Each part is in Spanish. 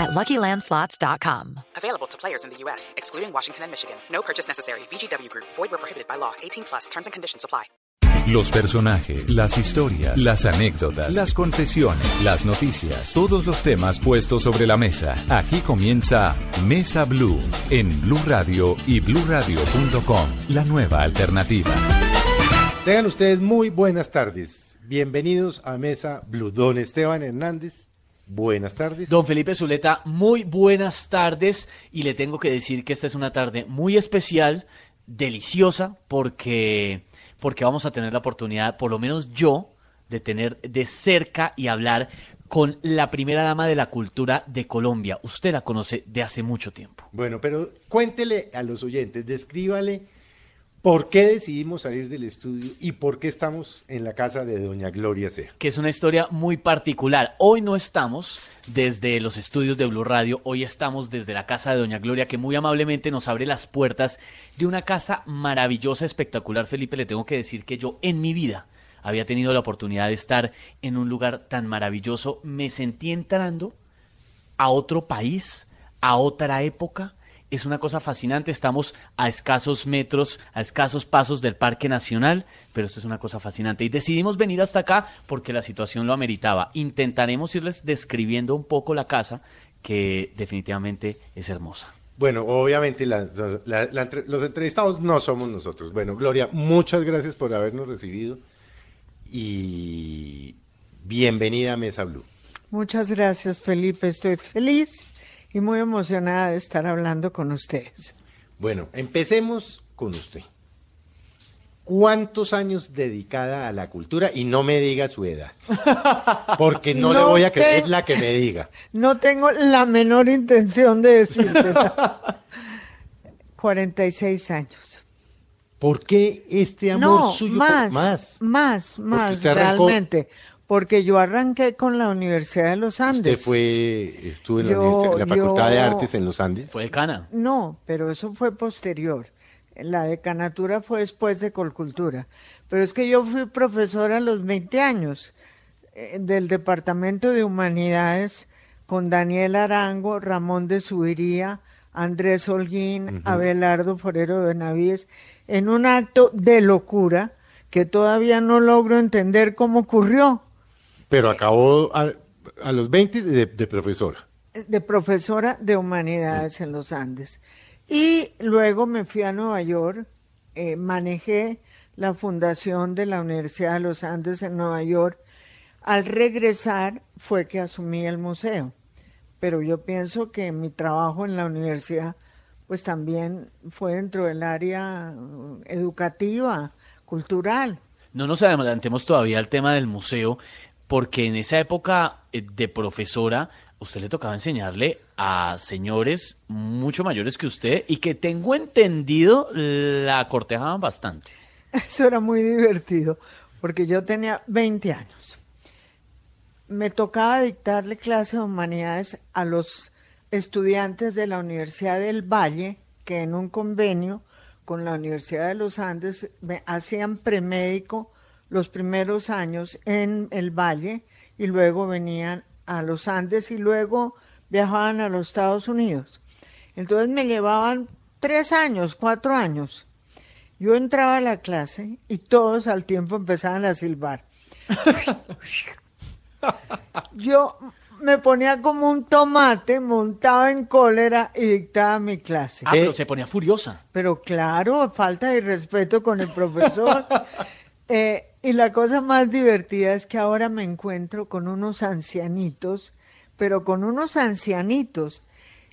at LuckyLandSlots.com. Available to players in the U.S., excluding Washington and Michigan. No purchase necessary. VGW Group. Void where prohibited by law. 18 plus. Terms and conditions apply. Los personajes, las historias, las anécdotas, las confesiones, las noticias, todos los temas puestos sobre la mesa. Aquí comienza Mesa Blue en Blue Radio y BlueRadio.com, la nueva alternativa. Tengan ustedes muy buenas tardes. Bienvenidos a Mesa Blue. Don Esteban Hernández, buenas tardes. Don Felipe Zuleta, muy buenas tardes y le tengo que decir que esta es una tarde muy especial, deliciosa, porque, porque vamos a tener la oportunidad, por lo menos yo, de tener de cerca y hablar con la primera dama de la cultura de Colombia. Usted la conoce de hace mucho tiempo. Bueno, pero cuéntele a los oyentes, descríbale por qué decidimos salir del estudio y por qué estamos en la casa de doña Gloria Sea. que es una historia muy particular. Hoy no estamos desde los estudios de Blue Radio, hoy estamos desde la casa de Doña Gloria, que muy amablemente nos abre las puertas de una casa maravillosa, espectacular. Felipe, le tengo que decir que yo en mi vida había tenido la oportunidad de estar en un lugar tan maravilloso. Me sentí entrando a otro país, a otra época. Es una cosa fascinante, estamos a escasos metros, a escasos pasos del Parque Nacional, pero esto es una cosa fascinante. Y decidimos venir hasta acá porque la situación lo ameritaba. Intentaremos irles describiendo un poco la casa, que definitivamente es hermosa. Bueno, obviamente la- la- la entre- los entrevistados no somos nosotros. Bueno, Gloria, muchas gracias por habernos recibido y bienvenida a Mesa Blue. Muchas gracias, Felipe. Estoy feliz y muy emocionada de estar hablando con ustedes. Bueno, empecemos con usted. ¿Cuántos años dedicada a la cultura? Y no me diga su edad. Porque no, le voy a creer te- la que me diga. No tengo la menor intención de decirte. 46 años. ¿Por qué este amor No, suyo? más, más. más, más, realmente. Porque yo arranqué con la Universidad de los Usted Andes. fue, estuvo en la, Yo- la Facultad de Artes en los Andes. Fue decana. No, pero eso fue posterior. La decanatura fue después de Colcultura. Pero es que yo fui profesora a los 20 años eh, del Departamento de Humanidades con Daniel Arango, Ramón de Subiría, Andrés Holguín, Abelardo Forero de Navíes, en un acto de locura que todavía no logro entender cómo ocurrió. Pero acabó a, a los 20 de, de profesora. de profesora de humanidades en los Andes. Y luego me fui a Nueva York, eh, manejé la fundación de la Universidad de los Andes en Nueva York. Al regresar fue que asumí el museo. Pero yo pienso que mi trabajo en la universidad pues también fue dentro del área eh, educativa, cultural. No nos adelantemos todavía al tema del museo, porque en esa época eh, de profesora, usted le tocaba enseñarle a señores mucho mayores que usted y que tengo entendido la cortejaban bastante. Eso era muy divertido, porque yo tenía 20 años. Me tocaba dictarle clase de humanidades a los estudiantes de la Universidad del Valle, que en un convenio con la Universidad de los Andes me hacían premédico los primeros años en el Valle y luego venían a los Andes y luego viajaban a los Estados Unidos. Entonces me llevaban tres años, cuatro años. Yo entraba a la clase y todos al tiempo empezaban a silbar. Yo me ponía como un tomate montado en cólera y dictaba mi clase. Ah, pero se ponía furiosa. Pero claro, falta de respeto con el profesor. Eh, y la cosa más divertida es que ahora me encuentro con unos ancianitos, pero con unos ancianitos.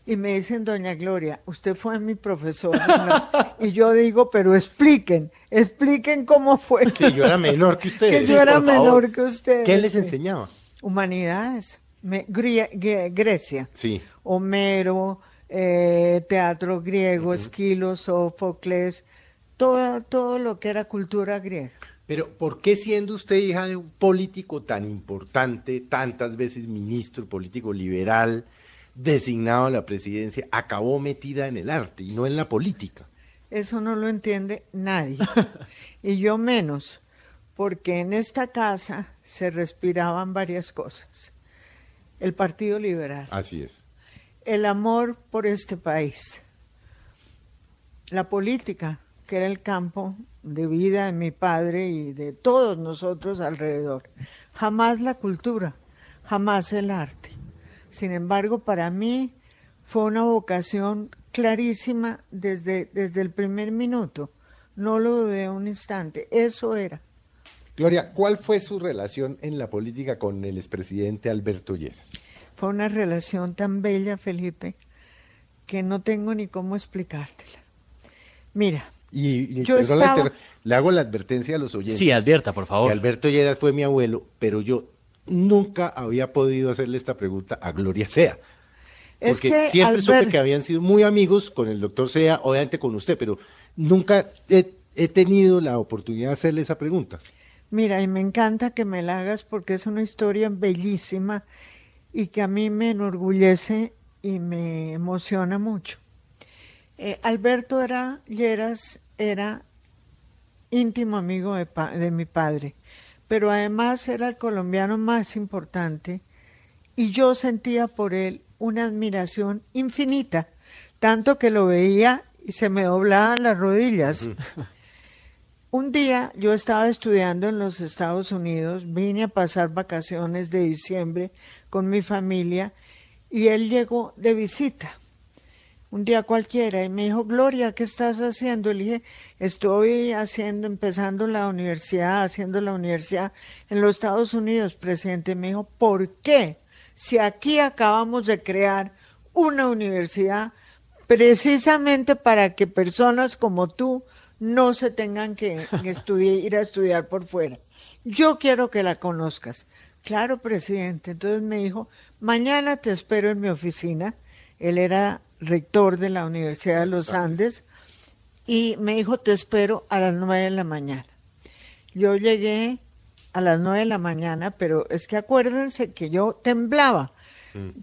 Y me dicen, doña Gloria, usted fue mi profesora. ¿no? Y yo digo, pero expliquen, expliquen cómo fue. Que yo era menor que Que ustedes. yo era por favor. menor que ustedes. ¿Qué les enseñaba? Humanidades. Me- Grie- Grecia. Sí. Homero, eh, teatro griego, Esquilo, Sófocles, todo, todo lo que era cultura griega. Pero ¿por qué siendo usted hija de un político tan importante, tantas veces ministro, político liberal, designado a la presidencia, acabó metida en el arte y no en la política? Eso no lo entiende nadie. y yo menos, porque en esta casa se respiraban varias cosas. El Partido Liberal, Así es. el amor por este país, la política, que era el campo de vida de mi padre y de todos nosotros alrededor. Jamás la cultura, jamás el arte. Sin embargo, para mí fue una vocación clarísima desde, desde el primer minuto. No lo dudé un instante. Eso era. Gloria, ¿cuál fue su relación en la política con el expresidente Alberto Lleras? Fue una relación tan bella, Felipe, que no tengo ni cómo explicártela. Mira, Y, y Yo la le hago la advertencia a los oyentes. Sí, advierta, por Que favor. Alberto Lleras fue mi abuelo, pero yo nunca había podido hacerle esta pregunta a Gloria Sea. es Porque que siempre supe Albert- que habían sido muy amigos con el doctor Sea, obviamente con usted, pero nunca he, he tenido la oportunidad de hacerle esa pregunta. Mira, y me encanta que me la hagas porque es una historia bellísima y que a mí me enorgullece y me emociona mucho. Eh, Alberto era, Lleras era íntimo amigo de, pa- de mi padre, pero además era el colombiano más importante y yo sentía por él una admiración infinita, tanto que lo veía y se me doblaban las rodillas. Un día yo estaba estudiando en los Estados Unidos, vine a pasar vacaciones de diciembre con mi familia y él llegó de visita un día cualquiera y me dijo, Gloria, ¿qué estás haciendo? Le dije, estoy haciendo, empezando la universidad, haciendo la universidad en los Estados Unidos, presidente. Me dijo, ¿por qué? Si aquí acabamos de crear una universidad precisamente para que personas como tú no se tengan que, estudiar, ir a estudiar por fuera. Yo quiero que la conozcas. Claro, presidente. Entonces me dijo, mañana te espero en mi oficina. Él era rector de la Universidad de los Andes y me dijo, te espero a las nueve de la mañana. Yo llegué a las nueve de la mañana, pero es que acuérdense que yo temblaba.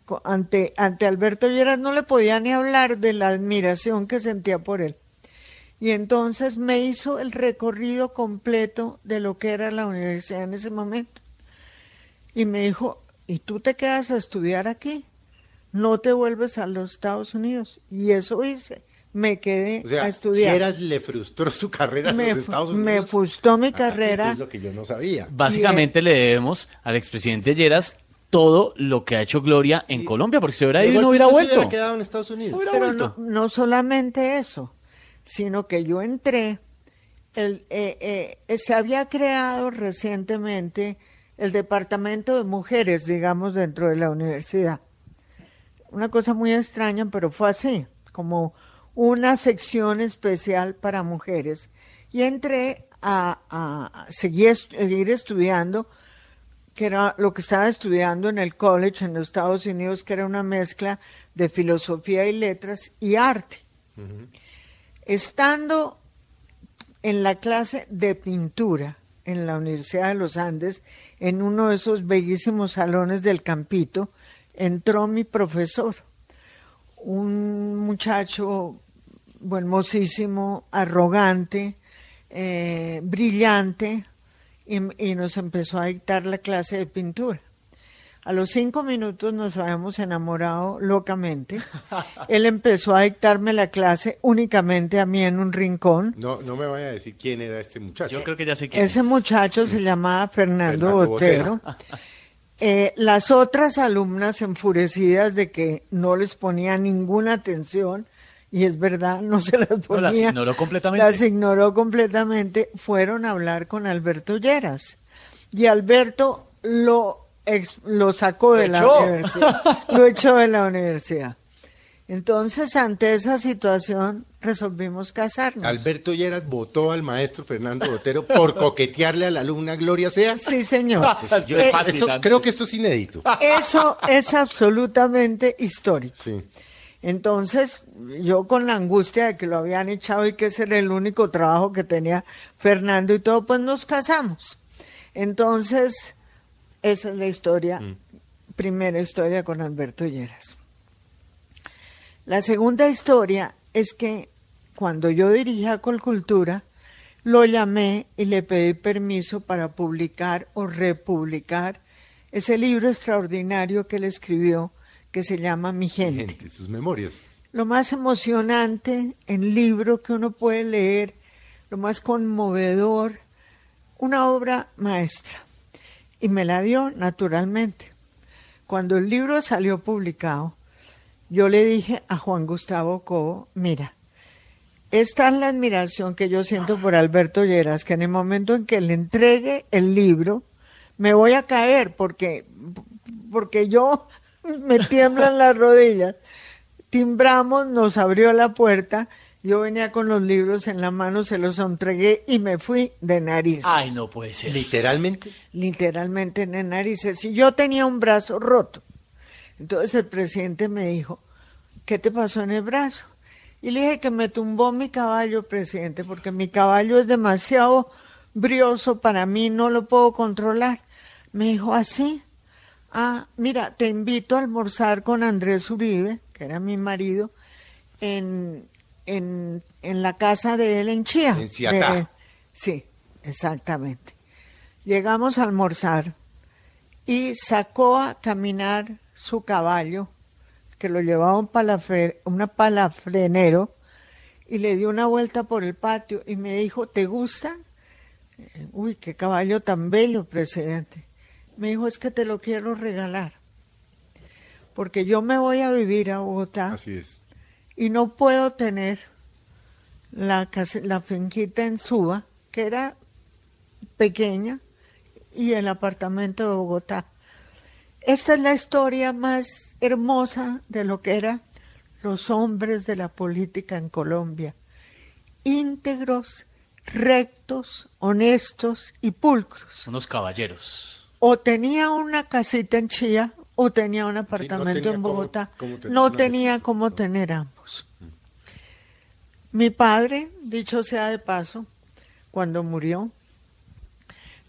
Co- Ante, ante Alberto Lleras no le podía ni hablar de la admiración que sentía por él. Y entonces me hizo el recorrido completo de lo que era la universidad en ese momento. Y me dijo, ¿y tú te quedas a estudiar aquí? No te vuelves a los Estados Unidos. Y eso hice. Me quedé O sea, a estudiar. Lleras le frustró su carrera en Me los fu- Estados me Unidos. frustró mi Ah, carrera. Eso es lo que yo no sabía. Básicamente le debemos al expresidente Lleras todo lo que ha hecho Gloria en Y- Colombia, porque si hubiera ido no hubiera se vuelto. hubiera quedado en Estados Unidos. Pero no, no solamente eso, sino que yo entré, el, eh, eh, se había creado recientemente el departamento de mujeres, digamos, dentro de la universidad. Una cosa muy extraña, pero fue así, como una sección especial para mujeres. Y entré a, a seguir, seguir estudiando que era lo que estaba estudiando en el college en los Estados Unidos, que era una mezcla de filosofía y letras y arte. Estando en la clase de pintura en la Universidad de los Andes, en uno de esos bellísimos salones del campito, entró mi profesor, un muchacho hermosísimo, arrogante, eh, brillante, y, y nos empezó a dictar la clase de pintura. A los cinco minutos nos habíamos enamorado locamente. Él empezó a dictarme la clase únicamente a mí en un rincón. No, no me vaya a decir quién era este muchacho. Yo creo que ya sé quién Ese es. muchacho se llamaba Fernando, Fernando Botero. Eh, las otras alumnas enfurecidas de que no les ponía ninguna atención, y es verdad, no se las No, ponía. las ignoró completamente. Las ignoró completamente. Fueron a hablar con Alberto Lleras. Y Alberto lo, ex- lo sacó de la echó. universidad. Lo echó de la universidad. Entonces, ante esa situación, resolvimos casarnos. Alberto Lleras votó al maestro Fernando Botero por coquetearle a la alumna Gloria Sea. Sí, señor. Yo- Eh, esto- fascinante. creo que esto es inédito. Eso es absolutamente histórico. Sí. Entonces, yo con la angustia de que lo habían echado y que ese era el único trabajo que tenía Fernando y todo, pues nos casamos. Entonces, esa es la historia, primera historia con Alberto Lleras. La segunda historia es que cuando yo dirigía Colcultura, lo llamé y le pedí permiso para publicar o republicar ese libro extraordinario que él escribió que se llama Mi gente. Gente, sus memorias. Lo más emocionante en libro que uno puede leer, lo más conmovedor, una obra maestra. Y me la dio naturalmente. Cuando el libro salió publicado, yo le dije a Juan Gustavo Cobo, mira, esta es la admiración que yo siento por Alberto Lleras, que en el momento en que le entregue el libro, me voy a caer porque, porque yo me tiemblan las rodillas. Timbramos, nos abrió la puerta, yo venía con los libros en la mano, se los entregué y me fui de narices. Ay, no puede ser. Literalmente. Literalmente de narices. Y yo tenía un brazo roto. Entonces el presidente me dijo, ¿qué te pasó en el brazo? Y le dije que me tumbó mi caballo, presidente, porque mi caballo es demasiado brioso para mí, no lo puedo controlar. Me dijo, así. Ah, mira, te invito a almorzar con Andrés Uribe, que era mi marido, en, en, en la casa de él en Chía. En. De- sí, exactamente. Llegamos a almorzar y sacó a caminar su caballo, que lo llevaba un palafre, una palafrenero, y le dio una vuelta por el patio y me dijo, ¿te gusta? Eh, Uy, qué caballo tan bello, presidente. Me dijo, es que te lo quiero regalar, porque yo me voy a vivir a Bogotá Así es. y no puedo tener la, la finquita en Suba, que era pequeña, y el apartamento de Bogotá. Esta es la historia más hermosa de lo que eran los hombres de la política en Colombia. Íntegros, rectos, honestos y pulcros. Unos caballeros. O tenía una casita en Chía o tenía un apartamento tenía en Bogotá. cómo no tenía cómo tener ambos. Mi padre, dicho sea de paso, cuando murió,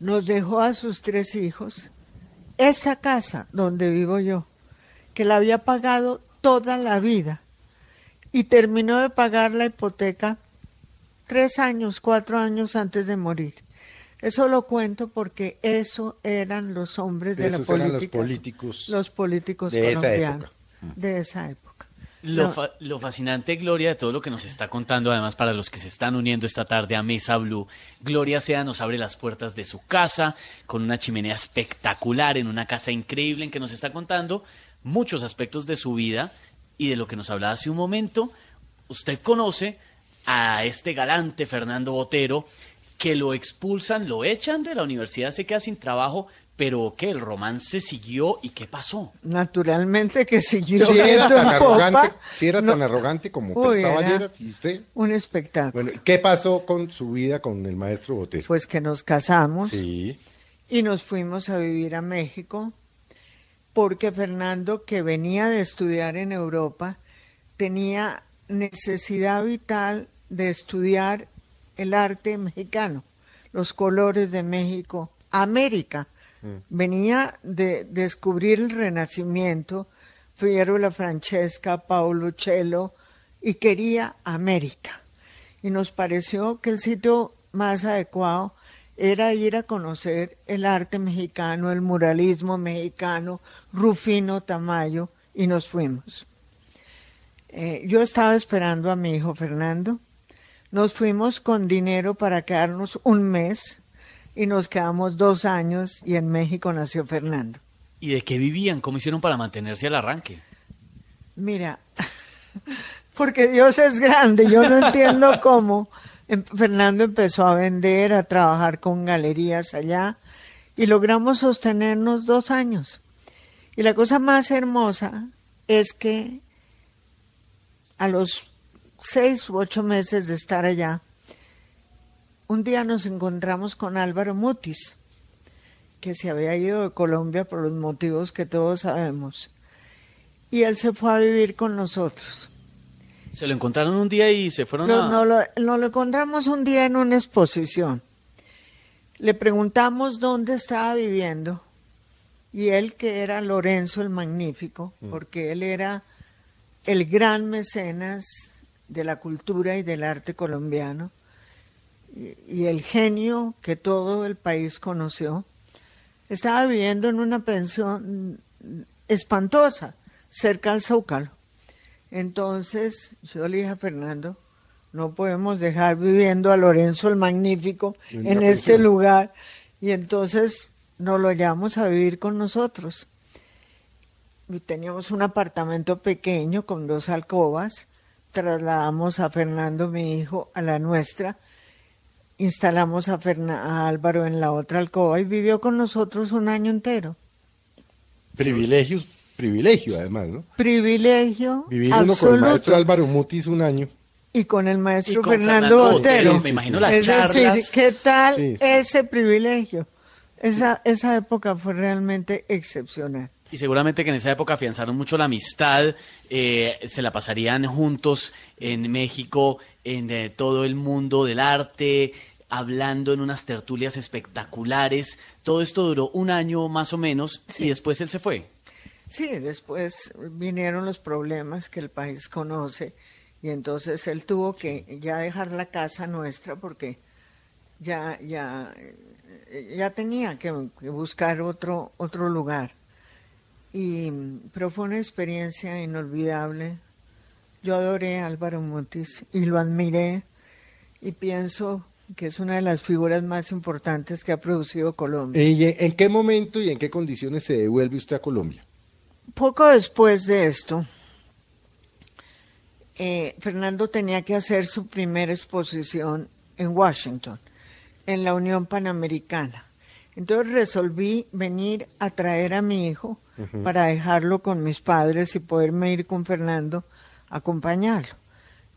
nos dejó a sus tres hijos esa casa donde vivo yo, que la había pagado toda la vida y terminó de pagar la hipoteca tres años, cuatro años antes de morir. Eso lo cuento porque eso eran los hombres de Esos la eran los política. políticos los políticos de esa colombianos época. de esa época. Lo, No. fa- lo fascinante, Gloria, de todo lo que nos está contando, además para los que se están uniendo esta tarde a Mesa Blue, Gloria Sea nos abre las puertas de su casa con una chimenea espectacular, en una casa increíble en que nos está contando muchos aspectos de su vida y de lo que nos hablaba hace un momento. Usted conoce a este galante Fernando Botero que lo expulsan, lo echan de la universidad, se queda sin trabajo, pero que el romance siguió y qué pasó. Naturalmente que siguió Si era tan arrogante, si era No, tan arrogante como Uy, pensaba y usted. un espectáculo. Bueno, ¿qué pasó con su vida con el maestro Botero? Pues que nos casamos sí. y nos fuimos a vivir a México porque Fernando, que venía de estudiar en Europa, tenía necesidad vital de estudiar el arte mexicano, los colores de México, América. Venía de descubrir el Renacimiento, Fierro la Francesca, Paulo Cello, y quería América. Y nos pareció que el sitio más adecuado era ir a conocer el arte mexicano, el muralismo mexicano, Rufino Tamayo, y nos fuimos. Eh, yo estaba esperando a mi hijo Fernando. Nos fuimos con dinero para quedarnos un mes y nos quedamos dos años y en México nació Fernando. ¿Y de qué vivían? ¿Cómo hicieron para mantenerse al arranque? Mira, porque Dios es grande, yo no entiendo cómo. Em- Fernando empezó a vender, a trabajar con galerías allá y logramos sostenernos dos años. Y la cosa más hermosa es que a los seis u ocho meses de estar allá, un día nos encontramos con Álvaro Mutis, que se había ido de Colombia por los motivos que todos sabemos. y él se fue a vivir con nosotros. Se lo encontraron un día y se fueron Lo- a... no lo, nos lo encontramos un día en una exposición. Le preguntamos dónde estaba viviendo y él que era Lorenzo el Magnífico, porque él era el gran mecenas de la cultura y del arte colombiano y, el genio que todo el país conoció. Estaba viviendo en una pensión espantosa cerca al Zócalo. Entonces yo le dije a Fernando, no podemos dejar viviendo a Lorenzo el Magnífico En este pensión. lugar. Y entonces nos lo llevamos a vivir con nosotros. Y teníamos un apartamento pequeño con dos alcobas. Trasladamos a Fernando, mi hijo, a la nuestra. Instalamos a, Ferna- a Álvaro en la otra alcoba y vivió con nosotros un año entero. Privilegios, privilegio además, ¿no? Privilegio Vivir uno con el maestro Álvaro Mutis un año. y con el maestro con Fernando, Fernando Botero. Botero, me imagino las es decir. ¿qué tal Sí, sí. ese privilegio? Esa, esa época fue realmente excepcional. Y seguramente que en esa época afianzaron mucho la amistad, eh, se la pasarían juntos en México, en eh, todo el mundo del arte, hablando en unas tertulias espectaculares. Todo esto duró un año más o menos y después él se fue. Sí, después vinieron los problemas que el país conoce y entonces él tuvo que ya dejar la casa nuestra porque ya ya eh, ya tenía que, que buscar otro otro lugar. Y pero fue una experiencia inolvidable. Yo adoré a Álvaro Mutis y lo admiré y pienso que es una de las figuras más importantes que ha producido Colombia. ¿Y en qué momento y en qué condiciones se devuelve usted a Colombia? Poco después de esto, eh, Fernando tenía que hacer su primera exposición en Washington, en la Unión Panamericana. Entonces resolví venir a traer a mi hijo para dejarlo con mis padres y poderme ir con Fernando acompañarlo.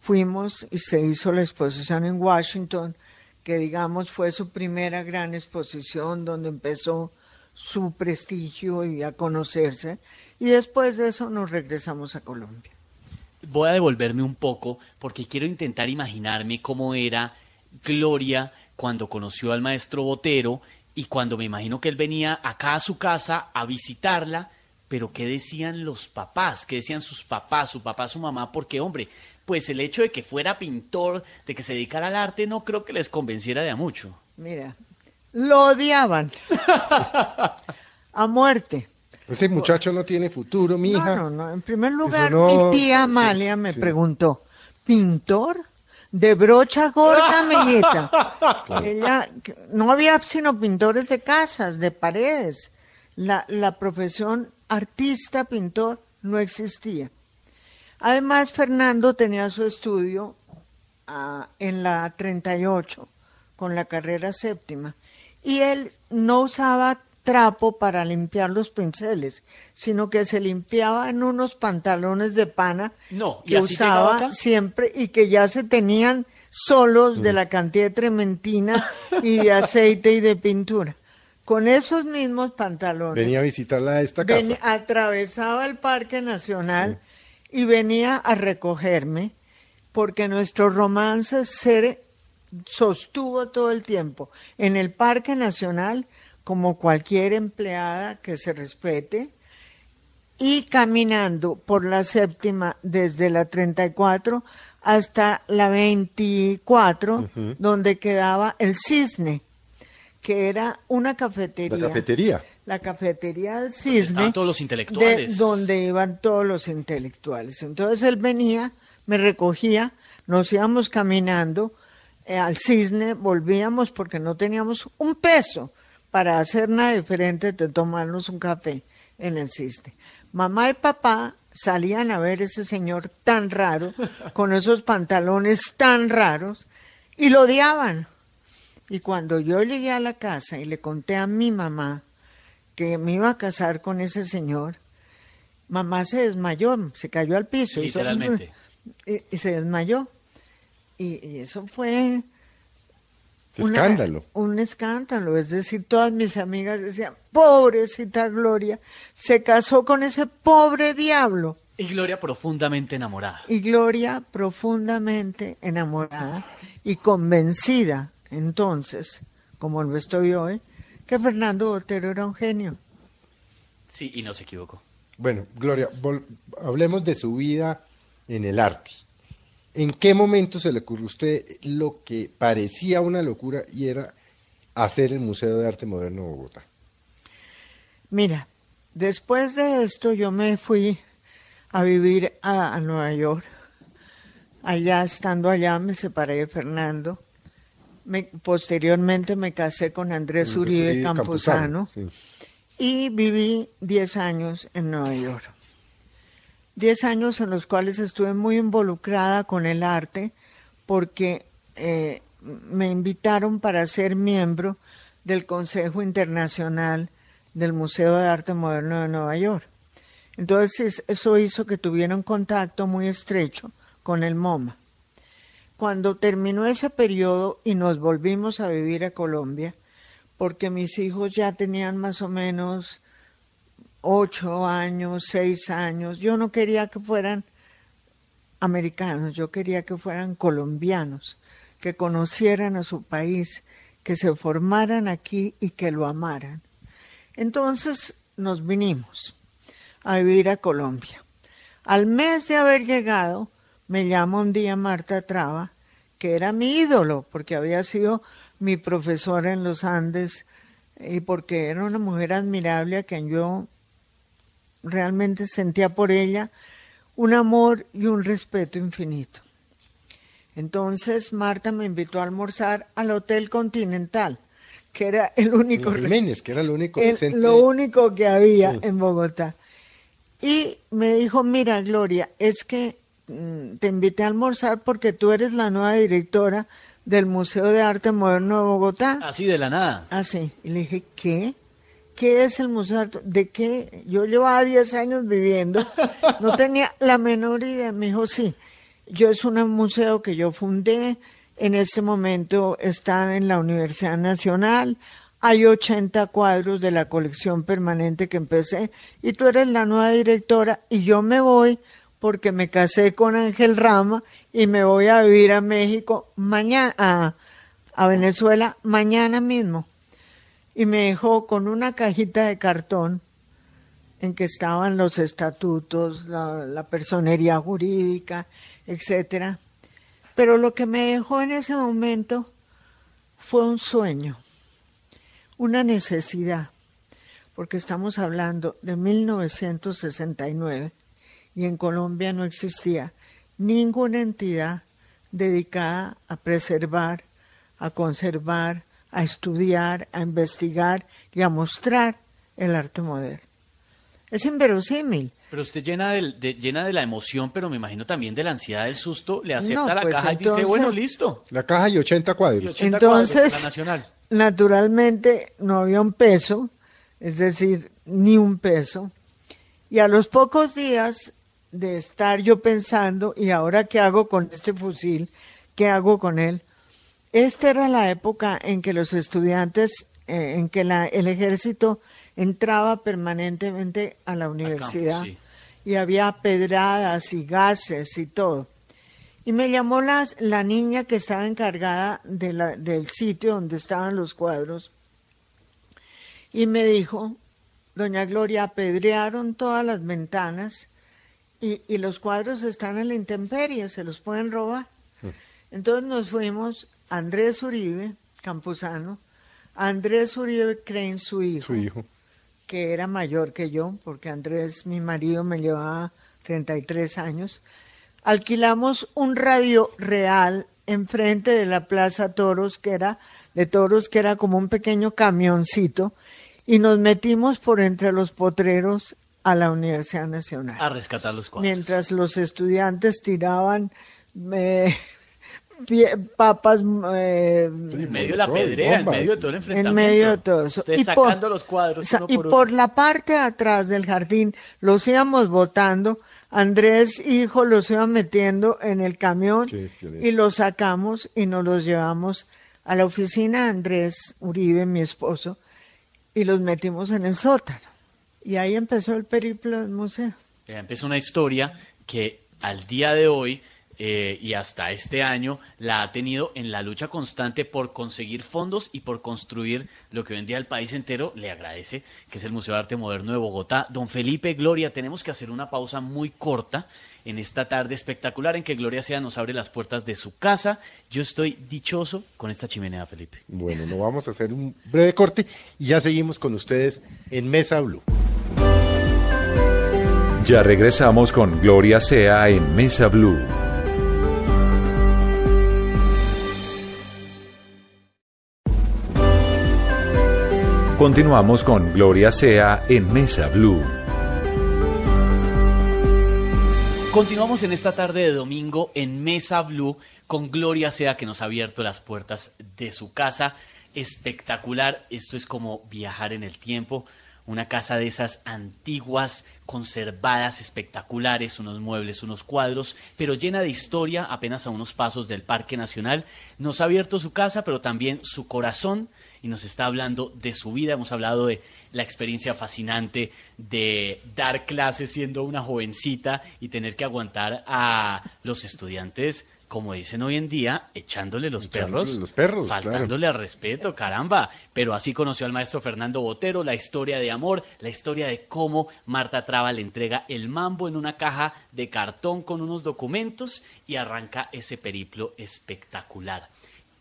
Fuimos y se hizo la exposición en Washington, que digamos fue su primera gran exposición donde empezó su prestigio y a conocerse. Y después de eso nos regresamos a Colombia. Voy a devolverme un poco porque quiero intentar imaginarme cómo era Gloria cuando conoció al maestro Botero y cuando me imagino que él venía acá a su casa a visitarla, pero ¿qué decían los papás? ¿Qué decían sus papás, su papá, su mamá? Porque, hombre, pues el hecho de que fuera pintor, de que se dedicara al arte, no creo que les convenciera de a mucho. Mira, lo odiaban a muerte. Ese muchacho no tiene futuro, mi hija. No, no, no. En primer lugar, no- mi tía Amalia me sí. preguntó, ¿pintor? De brocha gorda, mijita. Ella, no había sino pintores de casas, de paredes. La, la profesión artista, pintor, no existía. Además, Fernando tenía su estudio ah, en la 38 con la carrera séptima y él no usaba trapo para limpiar los pinceles, sino que se limpiaba en unos pantalones de pana No, ¿y que usaba siempre y que ya se tenían solos de la cantidad de trementina y de aceite y de pintura. Con esos mismos pantalones. Venía a visitarla a esta casa. venía- atravesaba el Parque Nacional y venía a recogerme porque nuestro romance se sostuvo todo el tiempo en el Parque Nacional como cualquier empleada que se respete y caminando por la séptima desde la 34 hasta la 24 donde quedaba el Cisne que era una cafetería La cafetería. la cafetería del estaban Cisne, todos los intelectuales. de donde iban todos los intelectuales. Entonces él venía, me recogía, nos íbamos caminando eh, al Cisne, volvíamos porque no teníamos un peso para hacer nada diferente de tomarnos un café en el Cisne. Mamá y papá salían a ver ese señor tan raro, con esos pantalones tan raros, y lo odiaban. Y cuando yo llegué a la casa y le conté a mi mamá que me iba a casar con ese señor, mamá se desmayó, se cayó al piso. hizo- Literalmente. Y, y se desmayó. Y, y eso fue una- Escándalo. un escándalo. Es decir, todas mis amigas decían, pobrecita Gloria, se casó con ese pobre diablo. Y Gloria profundamente enamorada. Y Gloria profundamente enamorada y convencida entonces, como lo estoy hoy, que Fernando Botero era un genio. Sí, y no se equivocó. Bueno, Gloria, hablemos de su vida en el arte. ¿En qué momento se le ocurrió a usted lo que parecía una locura y era hacer el Museo de Arte Moderno de Bogotá? Mira, después de esto yo me fui a vivir a, a Nueva York. Allá, estando allá, me separé de Fernando. Me- posteriormente me casé con Andrés Uribe Campuzano. sí. y viví 10 años en Nueva York. 10 años en los cuales estuve muy involucrada con el arte porque eh, me invitaron para ser miembro del Consejo Internacional del Museo de Arte Moderno de Nueva York. Entonces eso hizo que tuviera un contacto muy estrecho con el MoMA. Cuando terminó ese periodo y nos volvimos a vivir a Colombia, porque mis hijos ya tenían más o menos ocho años, seis años. Yo no quería que fueran americanos, yo quería que fueran colombianos, que conocieran a su país, que se formaran aquí y que lo amaran. Entonces nos vinimos a vivir a Colombia. Al mes de haber llegado, me llama un día Marta Traba, que era mi ídolo, porque había sido mi profesora en los Andes y porque era una mujer admirable a quien yo realmente sentía por ella un amor y un respeto infinito. Entonces Marta me invitó a almorzar al Hotel Continental, que era el único Jiménez, que era el único el- decente. lo único que había Sí. en Bogotá. Y me dijo, mira, Gloria, es que te invité a almorzar porque tú eres la nueva directora del Museo de Arte Moderno de Bogotá. Así de la nada. Ah, sí. Y le dije, ¿qué? ¿Qué es el Museo de Arte? ¿De qué? Yo llevaba 10 años viviendo, no tenía la menor idea. Me dijo, sí, yo es un museo que yo fundé, en este momento está en la Universidad Nacional, hay 80 cuadros de la colección permanente que empecé, y tú eres la nueva directora, y yo me voy porque me casé con Ángel Rama y me voy a vivir a México mañana, a, Venezuela mañana mismo y me dejó con una cajita de cartón en que estaban los estatutos, la, la personería jurídica, etcétera. Pero lo que me dejó en ese momento fue un sueño, una necesidad, porque estamos hablando de 1969 y en Colombia no existía ninguna entidad dedicada a preservar, a conservar, a estudiar, a investigar y a mostrar el arte moderno. Es inverosímil. Pero usted llena de, de- llena de la emoción, pero me imagino también de la ansiedad, del susto, le acepta No, la pues caja y dice, bueno, listo. La caja y 80 Y cuadros. 80 cuadros, Entonces, la nacional. naturalmente no había un peso, es decir, ni un peso. Y a los pocos días de estar yo pensando, ¿y ahora qué hago con este fusil? ¿Qué hago con él? Esta era la época en que los estudiantes, eh, en que la- el ejército entraba permanentemente a la universidad sí. y había pedradas y gases y todo. Y me llamó las- la niña que estaba encargada de la- del sitio donde estaban los cuadros y me dijo, doña Gloria, apedrearon todas las ventanas y, y los cuadros están en la intemperie, se los pueden robar. Entonces nos fuimos, Andrés Uribe, Campuzano, Andrés Uribe Crane, su hijo, Su hijo. que era mayor que yo, porque Andrés, mi marido, me llevaba 33 años, alquilamos un radio real enfrente de la Plaza Toros, que era de Toros, que era como un pequeño camioncito, y nos metimos por entre los potreros a la Universidad Nacional A rescatar los cuadros. mientras los estudiantes tiraban eh, pie- papas eh, En medio de la Todo, y pedrea, en medio de todo el en medio de todo eso. Usted por- sacando los cuadros uno y por uno. por la parte de atrás del jardín los íbamos botando. Andrés, hijo, los iba metiendo en el camión y los sacamos y nos los llevamos a la oficina de Andrés Uribe, mi esposo, y los metimos en el sótano. Y ahí empezó el periplo del museo. Empezó una historia que al día de hoy eh, y hasta este año la ha tenido en la lucha constante por conseguir fondos y por construir lo que hoy en día el país entero le agradece, que es el Museo de Arte Moderno de Bogotá. Don Felipe, Gloria, tenemos que hacer una pausa muy corta en esta tarde espectacular en que Gloria Sea nos abre las puertas de su casa. Yo estoy dichoso con esta chimenea, Felipe. Bueno, nos vamos a hacer un breve corte y ya seguimos con ustedes en Mesa Blue. Ya regresamos con Gloria Sea en Mesa Blue. Continuamos con Gloria Sea en Mesa Blue. Continuamos en esta tarde de domingo en Mesa Blue con Gloria Sea que nos ha abierto las puertas de su casa. Espectacular, esto es como viajar en el tiempo. Una casa de esas antiguas, conservadas, espectaculares, unos muebles, unos cuadros, pero llena de historia, apenas a unos pasos del Parque Nacional. Nos ha abierto su casa, pero también su corazón y nos está hablando de su vida. Hemos hablado de la experiencia fascinante de dar clases siendo una jovencita y tener que aguantar a los estudiantes, como dicen hoy en día, echándole los Echándole perros, los perros, faltándole al respeto, caramba. Pero así conoció al maestro Fernando Botero, la historia de amor, la historia de cómo Marta Traba le entrega el mambo en una caja de cartón con unos documentos y arranca ese periplo espectacular.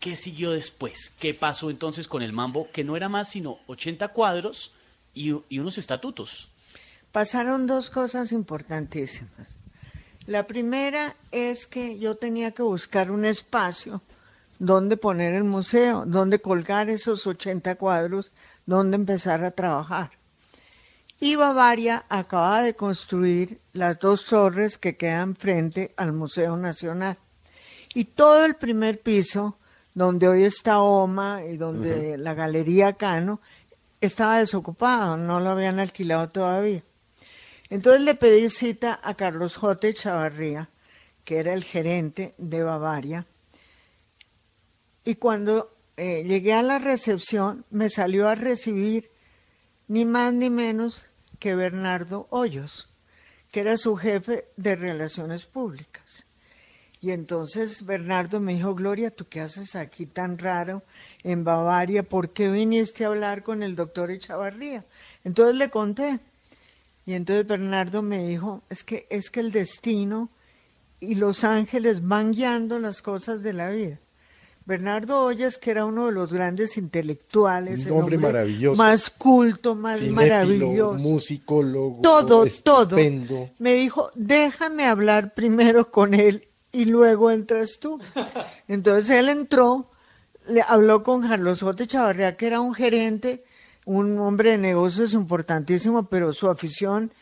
¿Qué siguió después? ¿Qué pasó entonces con el mambo, que no era más sino 80 cuadros y, unos estatutos? Pasaron dos cosas importantísimas. La primera es que yo tenía que buscar un espacio donde poner el museo, donde colgar esos 80 cuadros, donde empezar a trabajar. Y Bavaria acaba de construir las dos torres que quedan frente al Museo Nacional. Y todo el primer piso, donde hoy está OMA y donde la Galería Cano, estaba desocupado, no lo habían alquilado todavía. Entonces le pedí cita a Carlos J. Chavarría, que era el gerente de Bavaria, y cuando eh, llegué a la recepción me salió a recibir ni más ni menos que Bernardo Hoyos, que era su jefe de relaciones públicas. Y entonces Bernardo me dijo, Gloria, ¿tú qué haces aquí tan raro en Bavaria? ¿Por qué viniste a hablar con el doctor Echavarría? Entonces le conté. Y entonces Bernardo me dijo, es que, es que el destino y los ángeles van guiando las cosas de la vida. Bernardo Ollas, que era uno de los grandes intelectuales, Un el hombre maravilloso. más culto, más Cinéfilo, maravilloso, musicólogo, todo, todo. Me dijo, déjame hablar primero con él y luego entras tú. Entonces él entró, le habló con Carlos Jote Chavarría, que era un gerente, un hombre de negocios importantísimo, pero su afición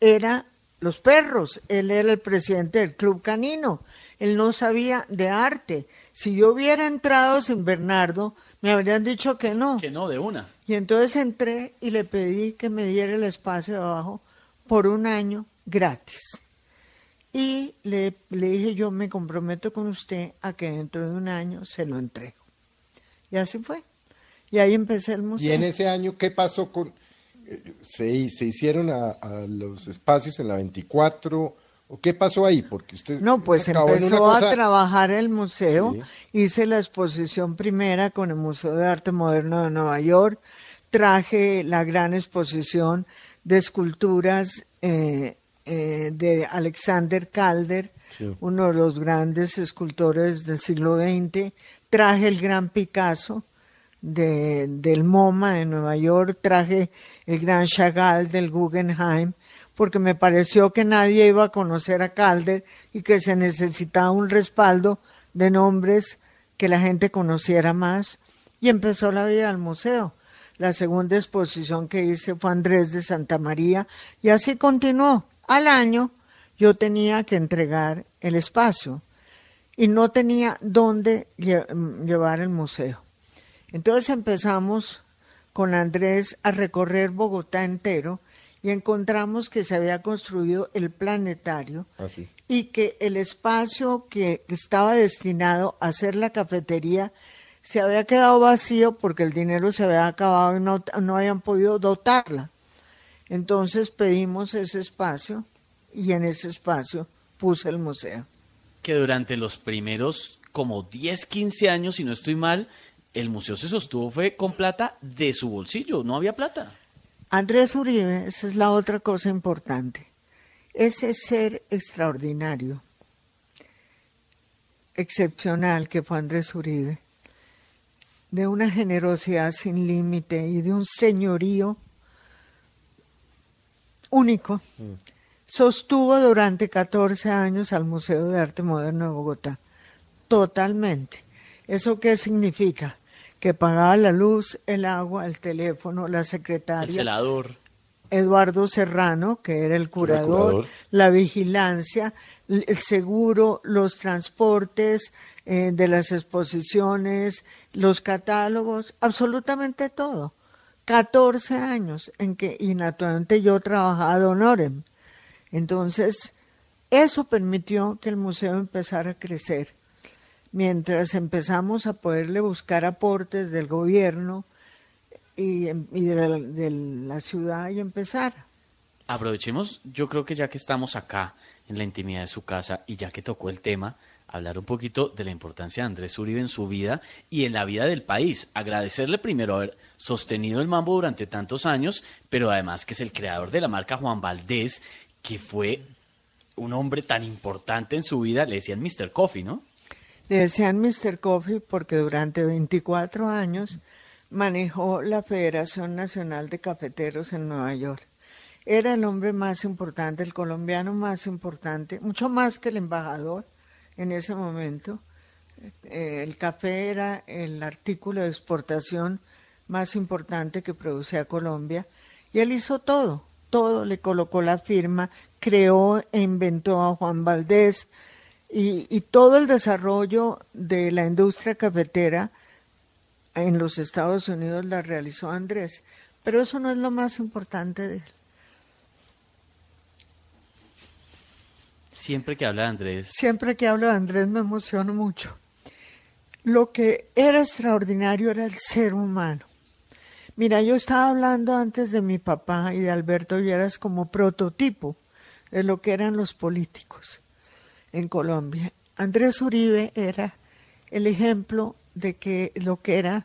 era los perros. Él era el presidente del Club Canino. Él no sabía de arte. Si yo hubiera entrado sin Bernardo, me habrían dicho que no. Que no, de una. Y entonces entré y le pedí que me diera el espacio de abajo por un año gratis. Y le, le dije, yo me comprometo con usted a que dentro de un año se lo entrego. Y así fue. Y ahí empecé el museo. Y en ese año, ¿qué pasó con...? Se, se hicieron a, a los espacios en la 24, ¿o qué pasó ahí? Porque usted No, pues empezó a cosa- trabajar el museo. Sí. Hice la exposición primera con el Museo de Arte Moderno de Nueva York. Traje la gran exposición de esculturas eh, eh, de Alexander Calder, Sí. uno de los grandes escultores del siglo XX. Traje el gran Picasso de, del MoMA de Nueva York. Traje el gran Chagall del Guggenheim porque me pareció que nadie iba a conocer a Calder y que se necesitaba un respaldo de nombres que la gente conociera más. Y empezó la vida del museo. La segunda exposición que hice fue Andrés de Santa María y así continuó. Al año yo tenía que entregar el espacio y no tenía dónde lle- llevar el museo. Entonces empezamos con Andrés a recorrer Bogotá entero y encontramos que se había construido el planetario Ah, sí. y que el espacio que estaba destinado a hacer la cafetería se había quedado vacío porque el dinero se había acabado y no, no habían podido dotarla. Entonces pedimos ese espacio y en ese espacio puse el museo. Que durante los primeros como 10, 15 años, si no estoy mal, el museo se sostuvo fue con plata de su bolsillo, no había plata. Andrés Uribe, esa es la otra cosa importante, ese ser extraordinario, excepcional que fue Andrés Uribe, de una generosidad sin límite y de un señorío único, sostuvo durante 14 años al Museo de Arte Moderno de Bogotá, totalmente. ¿Eso qué significa? Que pagaba la luz, el agua, el teléfono, la secretaria. El celador. Eduardo Serrano, que era el curador, curador. la vigilancia, el seguro, los transportes eh, de las exposiciones, los catálogos, absolutamente todo. 14 años en que, y naturalmente yo trabajaba de honorem. Entonces, eso permitió que el museo empezara a crecer. Mientras empezamos a poderle buscar aportes del gobierno y, y de, la, de la ciudad y empezar. Aprovechemos, yo creo que ya que estamos acá en la intimidad de su casa y ya que tocó el tema, hablar un poquito de la importancia de Andrés Uribe en su vida y en la vida del país. Agradecerle primero haber sostenido el mambo durante tantos años, pero además que es el creador de la marca Juan Valdés, que fue un hombre tan importante en su vida, le decían Mr. Coffee, ¿no? Le decían Mr. Coffee porque durante 24 años manejó la Federación Nacional de Cafeteros en Nueva York. Era el hombre más importante, el colombiano más importante, mucho más que el embajador en ese momento. Eh, el café era el artículo de exportación más importante que producía Colombia y él hizo todo, todo, le colocó la firma, creó e inventó a Juan Valdés y, y todo el desarrollo de la industria cafetera en los Estados Unidos la realizó Andrés, pero eso no es lo más importante de él. Siempre que habla de Andrés, Siempre que hablo de Andrés me emociono mucho. Lo que era extraordinario era el ser humano. Mira, yo estaba hablando antes de mi papá y de Alberto Lleras como prototipo de lo que eran los políticos en Colombia. Andrés Uribe era el ejemplo de que lo que eran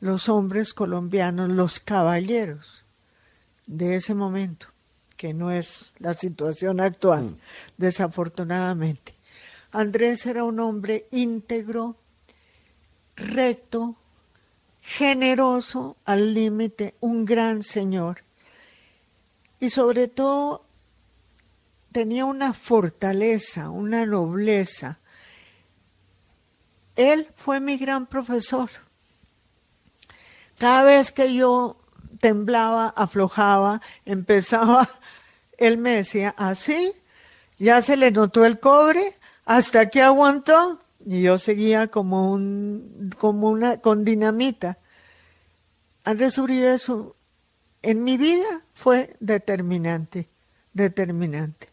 los hombres colombianos, los caballeros de ese momento, que no es la situación actual, desafortunadamente. Andrés era un hombre íntegro, recto, generoso al límite, un gran señor y sobre todo tenía una fortaleza, una nobleza. Él fue mi gran profesor. Cada vez que yo temblaba, aflojaba, empezaba, él me decía, así, ya se le notó el cobre, hasta que aguantó, y yo seguía como un, como una, con dinamita. Andrés Uribe, su- en mi vida fue determinante, determinante.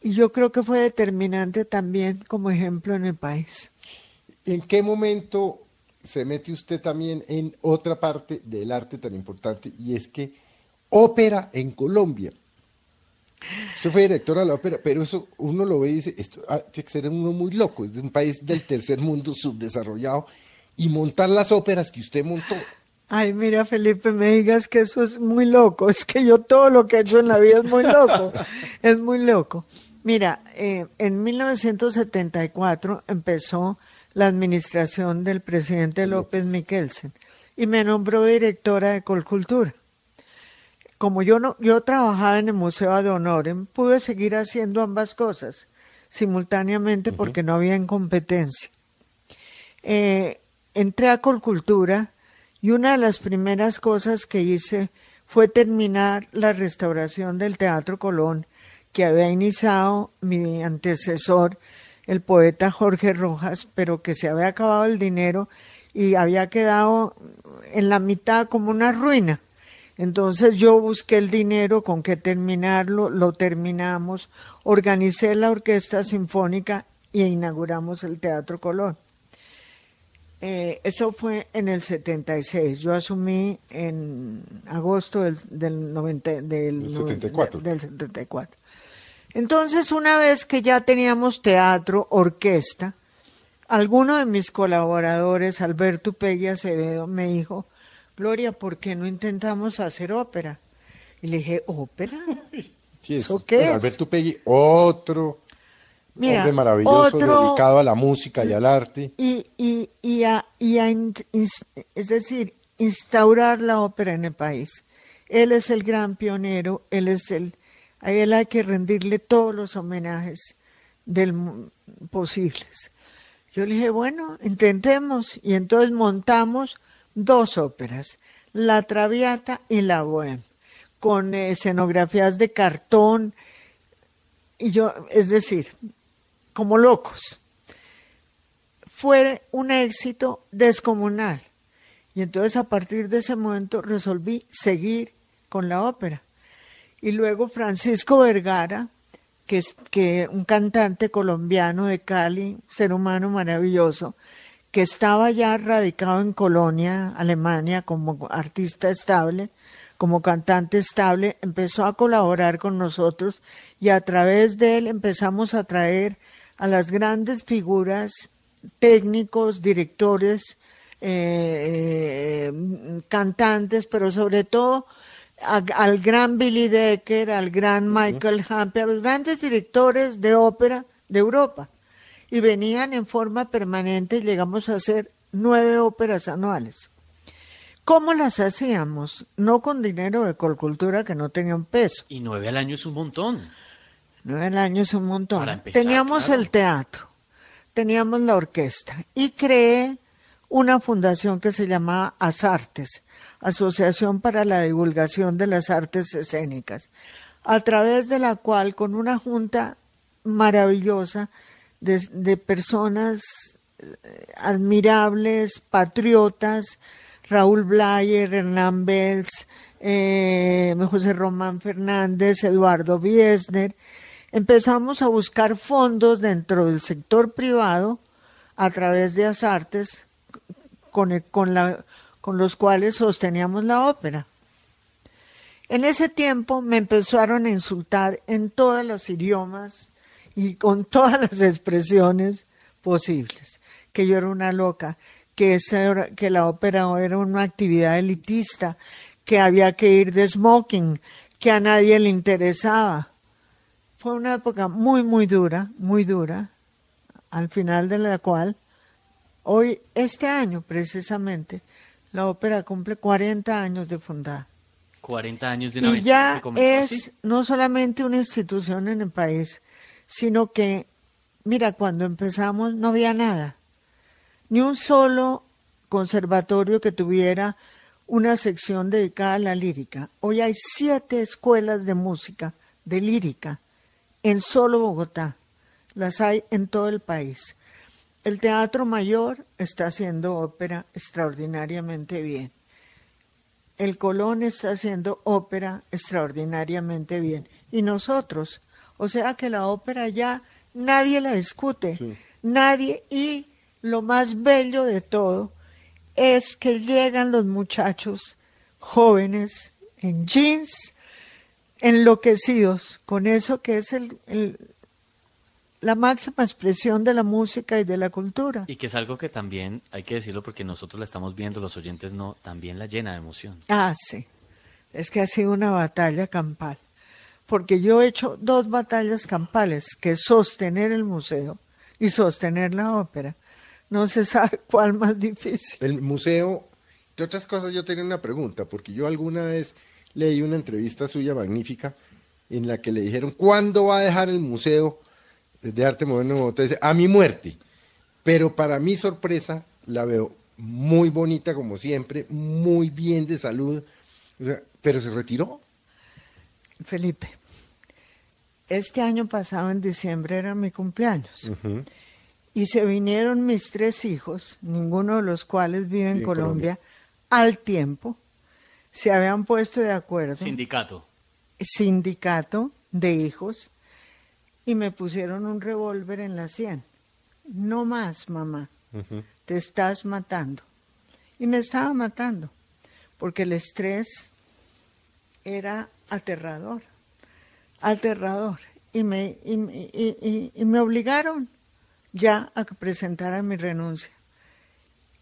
Y yo creo que fue determinante también como ejemplo en el país. ¿En qué momento se mete usted también en otra parte del arte tan importante y es que ópera en Colombia? Usted fue directora de la ópera, pero eso uno lo ve y dice, esto ah, tiene que ser uno muy loco, es de un país del tercer mundo subdesarrollado y montar las óperas que usted montó. Ay, mira, Felipe, me digas que eso es muy loco. Es que yo todo lo que he hecho en la vida es muy loco. es muy loco. Mira, eh, en 1974 empezó la administración del presidente López Miquelsen y me nombró directora de Colcultura. Como yo no, yo trabajaba en el Museo de Honorem, pude seguir haciendo ambas cosas simultáneamente porque no había incompetencia. Eh, entré a Colcultura y una de las primeras cosas que hice fue terminar la restauración del Teatro Colón que había iniciado mi antecesor, el poeta Jorge Rojas, pero que se había acabado el dinero y había quedado en la mitad como una ruina. Entonces yo busqué el dinero con que terminarlo, lo terminamos, organicé la orquesta sinfónica e inauguramos el Teatro Colón. Eh, eso fue en el 76. Yo asumí en agosto del, del, 90, del, Del 74. del 74. Entonces, una vez que ya teníamos teatro, orquesta, alguno de mis colaboradores, Alberto Pegui Acevedo, me dijo, Gloria, ¿por qué no intentamos hacer ópera? Y le dije, ¿ópera? Sí, es, ¿Eso qué es? Alberto Pegui, otro Mira, hombre maravilloso otro- dedicado a la música y al arte. y, y, y a, y a in- es decir, instaurar la ópera en el país. Él es el gran pionero, él es el, a él hay que rendirle todos los homenajes del, posibles. Yo le dije, bueno, intentemos, y entonces montamos dos óperas, La Traviata y La Bohème, con escenografías de cartón, y yo, es decir, como locos fue un éxito descomunal. Y entonces a partir de ese momento resolví seguir con la ópera. Y luego Francisco Vergara, que es que un cantante colombiano de Cali, ser humano maravilloso, que estaba ya radicado en Colonia, Alemania, como artista estable, como cantante estable, empezó a colaborar con nosotros y a través de él empezamos a traer a las grandes figuras técnicos, directores, eh, eh, cantantes, pero sobre todo a- al gran Billy Decker, al gran Michael Hampe, a los grandes directores de ópera de Europa. Y venían en forma permanente y llegamos a hacer nueve óperas anuales. ¿Cómo las hacíamos? No con dinero de Colcultura que no tenía un peso. Y nueve al año es un montón. Nueve al año es un montón. Empezar, teníamos claro. el teatro, teníamos la orquesta y creé una fundación que se llamaba Asartes, Asociación para la Divulgación de las Artes Escénicas, a través de la cual con una junta maravillosa de, personas eh, admirables, patriotas, Raúl Blayer, Hernán Belz, eh, José Román Fernández, Eduardo Biesner, empezamos a buscar fondos dentro del sector privado a través de Asartes con, con, la, con los cuales sosteníamos la ópera. En ese tiempo me empezaron a insultar en todos los idiomas y con todas las expresiones posibles, que yo era una loca, que, esa que la ópera era una actividad elitista, que había que ir de smoking, que a nadie le interesaba. Fue una época muy, muy dura, muy dura, al final de la cual, hoy, este año precisamente, la ópera cumple 40 años de fundada. 40 años de una Y ya es así. no solamente una institución en el país, sino que, mira, cuando empezamos no había nada, ni un solo conservatorio que tuviera una sección dedicada a la lírica. Hoy hay siete escuelas de música, de lírica, en solo Bogotá. Las hay en todo el país. El Teatro Mayor está haciendo ópera extraordinariamente bien. El Colón está haciendo ópera extraordinariamente bien. Y nosotros, o sea que la ópera ya nadie la discute, Sí. nadie. Y lo más bello de todo es que llegan los muchachos jóvenes en jeans, enloquecidos con eso que es el, el- la máxima expresión de la música y de la cultura. Y que es algo que también, hay que decirlo porque nosotros la estamos viendo, los oyentes no, también la llena de emoción. Ah, sí. Es que ha sido una batalla campal. Porque yo he hecho dos batallas campales, que es sostener el museo y sostener la ópera. No se sabe cuál más difícil. El museo, entre otras cosas, yo tenía una pregunta, porque yo alguna vez leí una entrevista suya magnífica en la que le dijeron, ¿cuándo va a dejar el Museo de Arte Moderno de Bogotá? Dice, a mi muerte. Pero para mi sorpresa, la veo muy bonita como siempre, muy bien de salud, pero se retiró. Felipe, este año pasado, en diciembre, era mi cumpleaños. Y se vinieron mis tres hijos, ninguno de los cuales vive en en Colombia, al tiempo. Se habían puesto de acuerdo. Sindicato. sindicato de hijos y me pusieron un revólver en la sien. No más, mamá. te estás matando. Y me estaba matando, porque el estrés era aterrador, aterrador. Y me, y, y, y me obligaron ya a que presentara mi renuncia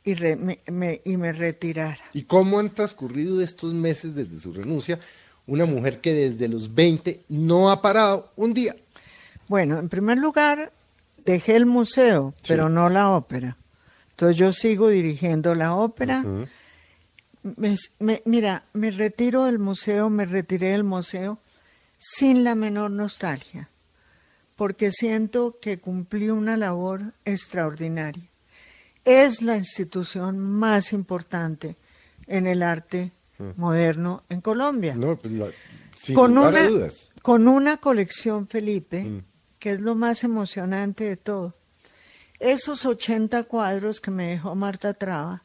y, me, me, y me retirara. ¿Y cómo han transcurrido estos meses desde su renuncia? Una mujer que desde los 20 no ha parado un día. Bueno, en primer lugar, dejé el museo, Sí. pero no la ópera. Entonces yo sigo dirigiendo la ópera. Ujú. Me- me- mira, me retiro del museo, me retiré del museo sin la menor nostalgia, porque siento que cumplí una labor extraordinaria. Es la institución más importante en el arte moderno en Colombia No, pues la- sin con una, dudas. con una colección, Felipe, Mm. Que es lo más emocionante de todo. Esos 80 cuadros que me dejó Marta Traba,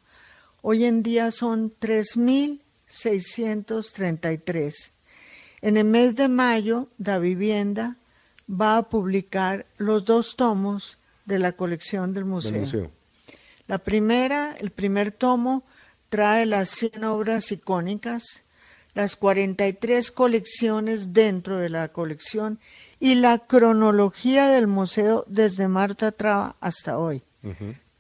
hoy en día son 3.633. En el mes de mayo, Da Vivienda va a publicar los dos tomos de la colección del museo. del museo. La primera, el primer tomo, trae las 100 obras icónicas, las 43 colecciones dentro de la colección y la cronología del museo desde Marta Traba hasta hoy.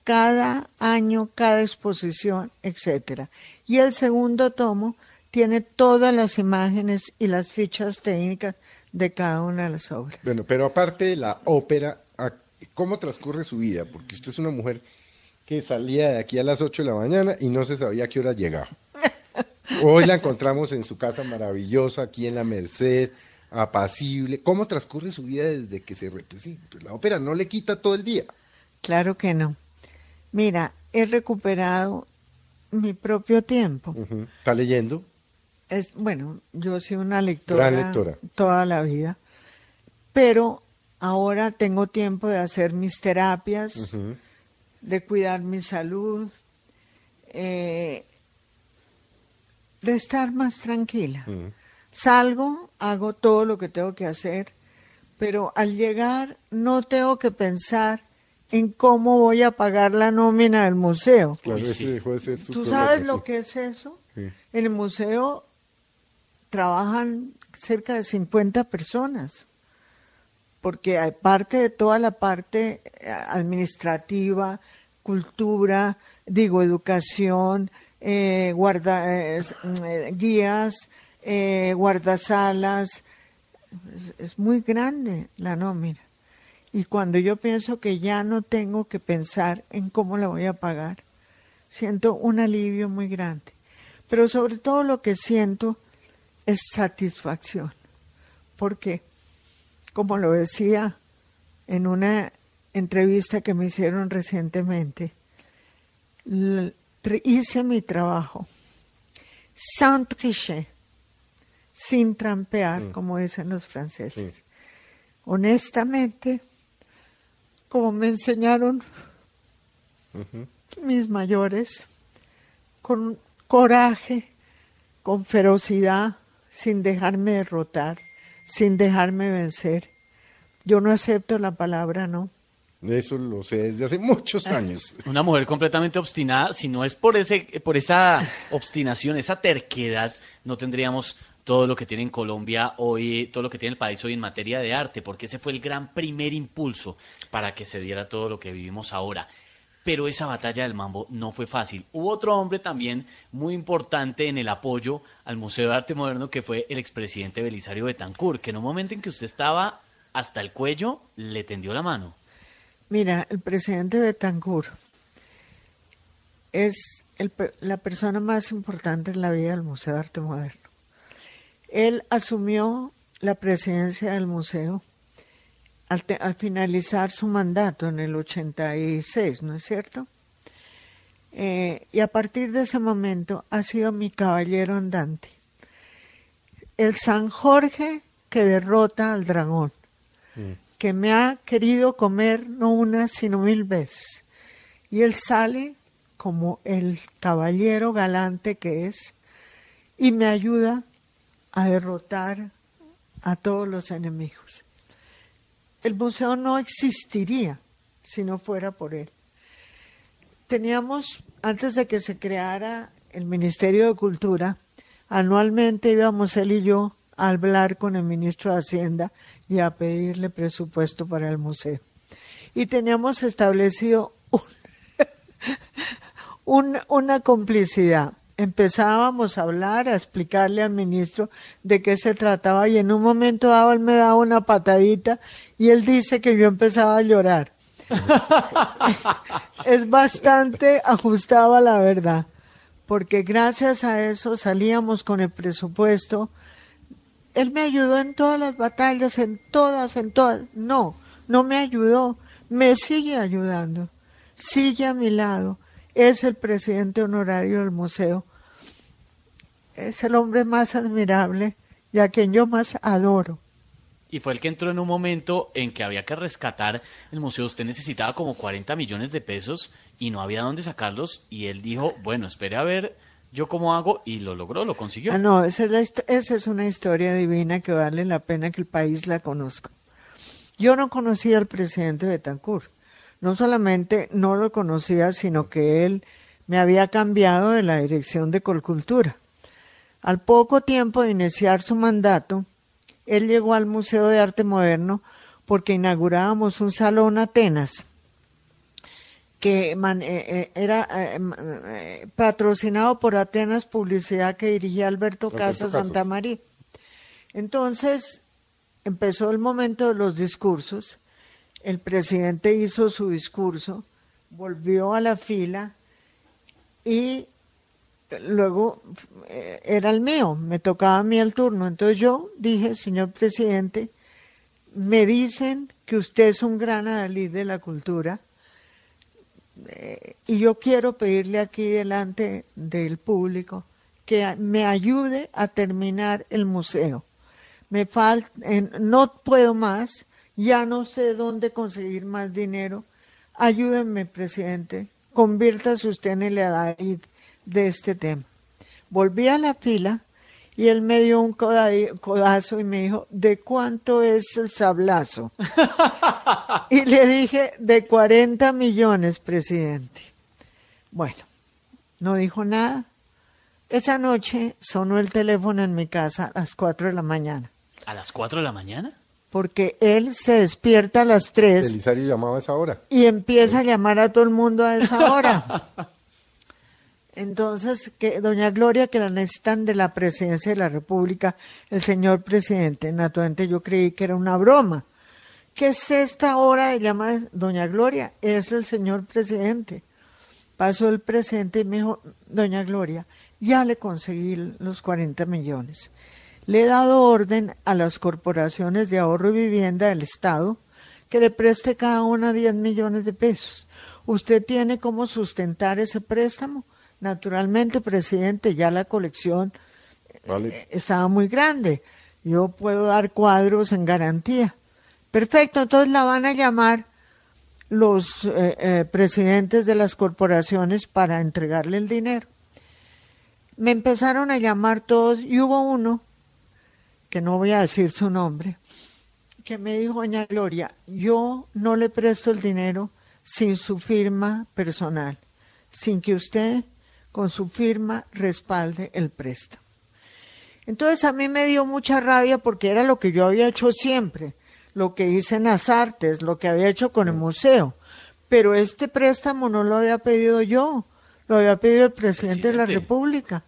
Cada año, cada exposición, etcétera. Y el segundo tomo tiene todas las imágenes y las fichas técnicas de cada una de las obras. Bueno, pero aparte de la ópera, ¿a- ¿cómo transcurre su vida? Porque usted es una mujer que salía de aquí a las 8 de la mañana y no se sabía a qué hora llegaba. Hoy la encontramos en su casa maravillosa, aquí en la Merced, apacible. ¿Cómo transcurre su vida desde que se... pues sí, pues la ópera no le quita todo el día. Claro que no. Mira, he recuperado mi propio tiempo. ¿Está leyendo? Es, bueno, yo he sido una lectora, lectora. toda la vida, pero ahora tengo tiempo de hacer mis terapias, de cuidar mi salud, eh, de estar más tranquila. Ujú. Salgo, hago todo lo que tengo que hacer, pero al llegar no tengo que pensar en cómo voy a pagar la nómina del museo. Claro, ese sí. dejó de ser su ¿Tú sabes lo que es eso? Sí. En el museo trabajan cerca de 50 personas, porque aparte de toda la parte eh, administrativa, cultura, digo, educación, eh, guarda, eh, mm, eh, guías, eh, guardasalas, es, muy grande la nómina. Y cuando yo pienso que ya no tengo que pensar en cómo la voy a pagar, siento un alivio muy grande. Pero sobre todo lo que siento es satisfacción. Porque, como lo decía en una entrevista que me hicieron recientemente, hice mi trabajo sans tricher, sin trampear, como dicen los franceses. Honestamente, como me enseñaron mis mayores, con coraje, con ferocidad, sin dejarme derrotar, sin dejarme vencer. Yo no acepto la palabra no. Eso lo sé desde hace muchos años. Una mujer completamente obstinada, si no es por ese, por esa obstinación, esa terquedad, no tendríamos todo lo que tiene en Colombia hoy, todo lo que tiene el país hoy en materia de arte, porque ese fue el gran primer impulso para que se diera todo lo que vivimos ahora. Pero esa batalla del mambo no fue fácil. Hubo otro hombre también muy importante en el apoyo al Museo de Arte Moderno, que fue el expresidente Belisario Betancourt, que en un momento en que usted estaba hasta el cuello, le tendió la mano. Mira, el presidente Betancourt es el la persona más importante en la vida del Museo de Arte Moderno. Él asumió la presidencia del museo al, te- al finalizar su mandato en el 86, ¿no es cierto? Eh, y a partir de ese momento ha sido mi caballero andante. El San Jorge que derrota al dragón que me ha querido comer no una, sino mil veces. Y él sale como el caballero galante que es y me ayuda a derrotar a todos los enemigos. El museo no existiría si no fuera por él. teníamos, antes de que se creara el Ministerio de Cultura, anualmente íbamos él y yo a hablar con el ministro de Hacienda y a pedirle presupuesto para el museo. Y teníamos establecido una complicidad. Empezábamos a hablar, a explicarle al ministro de qué se trataba y en un momento dado él me daba una patadita y él dice que yo empezaba a llorar. es bastante ajustado a la verdad, porque gracias a eso salíamos con el presupuesto. Él me ayudó en todas las batallas, en todas, en todas. No, no me ayudó, me sigue ayudando, sigue a mi lado es el presidente honorario del museo. Es el hombre más admirable y a quien yo más adoro. Y fue el que entró en un momento en que había que rescatar el museo. Usted necesitaba como 40 millones de pesos y no había dónde sacarlos. Y él dijo, bueno, espere a ver yo cómo hago. Y lo logró, lo consiguió. Ah, no, esa es, esa es una historia divina que vale la pena que el país la conozca. Yo no conocía al presidente Betancourt no solamente no lo conocía, sino que él me había cambiado de la dirección de Colcultura. Al poco tiempo de iniciar su mandato, él llegó al Museo de Arte Moderno porque inaugurábamos un salón Atenas que eh, eh, era eh, patrocinado por Atenas Publicidad que dirigía Alberto, Casas Santa María. Entonces empezó el momento de los discursos el presidente hizo su discurso, volvió a la fila y luego eh, era el mío, me tocaba a mí el turno. Entonces yo dije, señor presidente, me dicen que usted es un gran adalid de la cultura eh, y yo quiero pedirle aquí delante del público que me ayude a terminar el museo. Me falta, no puedo más, ya no sé dónde conseguir más dinero. Ayúdenme, presidente, conviértase usted en el adalid de este tema. Volví a la fila y él me dio un codazo y me dijo, ¿de cuánto es el sablazo? y le dije, de 40 millones, presidente. Bueno, no dijo nada. Esa noche sonó el teléfono en mi casa a las 4 de la mañana. ¿A las 4 de la mañana? Porque él se despierta a las 3. Belisario llamaba a esa hora. Y empieza a llamar a todo el mundo a esa hora. Entonces, que doña Gloria, que la necesitan de la presidencia de la República, el señor presidente, naturalmente yo creí que era una broma. ¿Qué es esta hora de llamar doña Gloria? Es el señor presidente. Pasó el presidente y me dijo, doña Gloria, ya le conseguí los 40 millones le he dado orden a las corporaciones de ahorro y vivienda del Estado que le preste cada una 10 millones de pesos. ¿Usted tiene cómo sustentar ese préstamo? Naturalmente, presidente, ya la colección eh, estaba muy grande. Yo puedo dar cuadros en garantía. Perfecto, entonces la van a llamar los eh, eh, presidentes de las corporaciones para entregarle el dinero. Me empezaron a llamar todos y hubo uno que no voy a decir su nombre, que me dijo, doña Gloria, yo no le presto el dinero sin su firma personal, sin que usted con su firma respalde el préstamo. Entonces a mí me dio mucha rabia porque era lo que yo había hecho siempre, lo que hice en las artes, lo que había hecho con el museo. Pero este préstamo no lo había pedido yo, lo había pedido el presidente. de la República.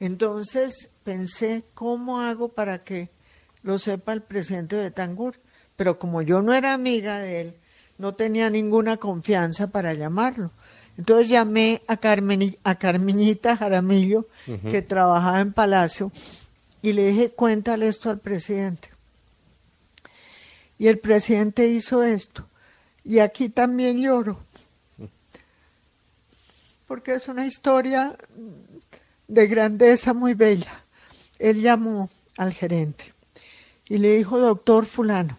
Entonces pensé, ¿cómo hago para que lo sepa el presidente de Tangur? Pero como yo no era amiga de él, no tenía ninguna confianza para llamarlo. Entonces llamé a, Carmen, a Carmenita Jaramillo, que trabajaba en Palacio, y le dije, cuéntale esto al presidente. Y el presidente hizo esto. Y aquí también lloro, porque es una historia de grandeza muy bella. Él llamó al gerente y le dijo, doctor fulano,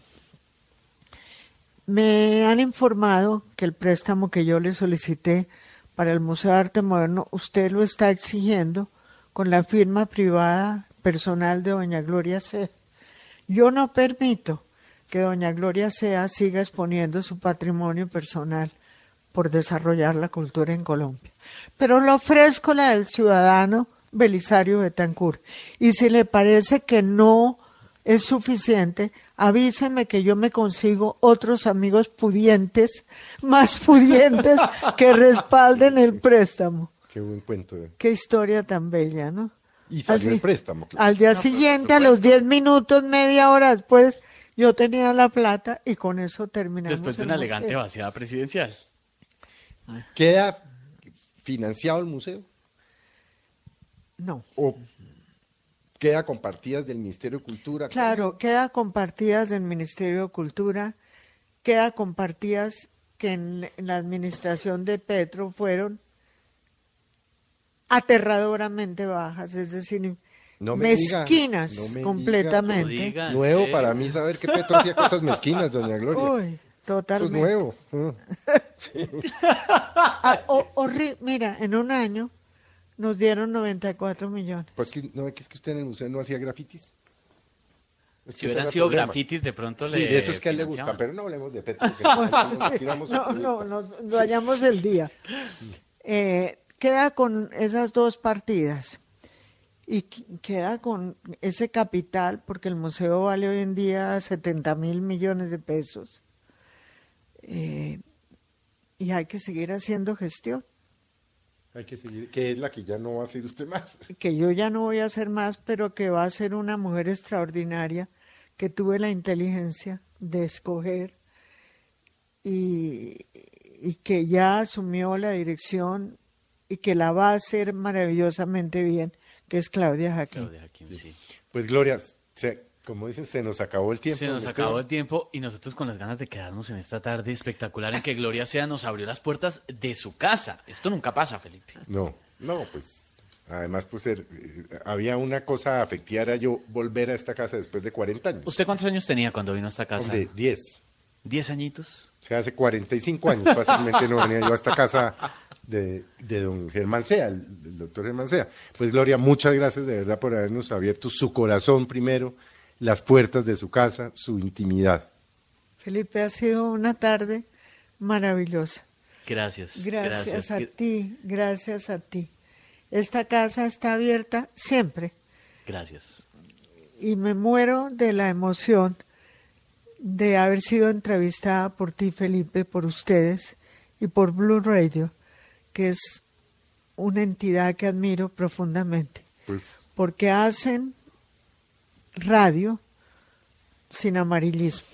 me han informado que el préstamo que yo le solicité para el Museo de Arte Moderno, usted lo está exigiendo con la firma privada personal de doña Gloria C. Yo no permito que doña Gloria Sea siga exponiendo su patrimonio personal por desarrollar la cultura en Colombia. Pero le ofrezco la del ciudadano Belisario Betancourt. Y si le parece que no es suficiente, avíseme que yo me consigo otros amigos pudientes, más pudientes, que respalden el préstamo. Qué buen cuento. eh. Qué historia tan bella, ¿no? Y salió Al el préstamo. claro. Al día siguiente, a los 10 minutos, media hora después, yo tenía la plata y con eso terminamos. Después de el una elegante museo. vaciada presidencial. ¿Queda financiado el museo? No. ¿O queda con partidas del Ministerio de Cultura? Claro, queda con partidas del Ministerio de Cultura, queda con partidas que en, en la administración de Petro fueron aterradoramente bajas, es decir, No me diga, mezquinas no me completamente. diga. Diga, ¿en Nuevo serio? para mí saber que Petro hacía cosas mezquinas, doña Gloria. Uy, Eso es totalmente. nuevo. Mm. Ah, horri- Mira, en un año nos dieron 94 millones. Pues que, no, es que usted en el museo no hacía grafitis. Es que Si hubieran sido problema. grafitis, de pronto Sí, le. de eso es que a él le gusta, pero no hablemos de Petro. nos No, no, nos el día. Eh, queda con esas dos partidas y qu- queda con ese capital, porque el museo vale hoy en día 70 mil millones de pesos. Eh, y hay que seguir haciendo gestión, Hay que seguir, que es la que ya no va a hacer usted más. que yo ya no voy a hacer más, pero que va a ser una mujer extraordinaria, que tuve la inteligencia de escoger y, y que ya asumió la dirección y que la va a hacer maravillosamente bien, que es Claudia Jaquín. Claudia Jaquín, sí. Pues Gloria, se- como dicen, se nos acabó el tiempo. Se nos don acabó el tiempo y nosotros con las ganas de quedarnos en esta tarde espectacular en que Gloria Sea nos abrió las puertas de su casa. Esto nunca pasa, Felipe. No, no, pues además pues eh, había una cosa afectiva, era yo volver a esta casa después de 40 años. ¿Usted cuántos años tenía cuando vino a esta casa? Hombre, 10. ¿Diez añitos? O sea, hace 45 años fácilmente no venía yo a esta casa de, de don Germán Sea, el, el doctor Germán Sea. Pues Gloria, muchas gracias de verdad por habernos abierto su corazón primero, las puertas de su casa, su intimidad. Felipe, ha sido una tarde maravillosa. Gracias. Gracias, a ti, gracias a ti. Esta casa está abierta siempre Gracias. y me muero de la emoción de haber sido entrevistada por ti, Felipe, por ustedes y por Blue Radio, que es una entidad que admiro profundamente, Pues porque hacen radio sin amarillismo.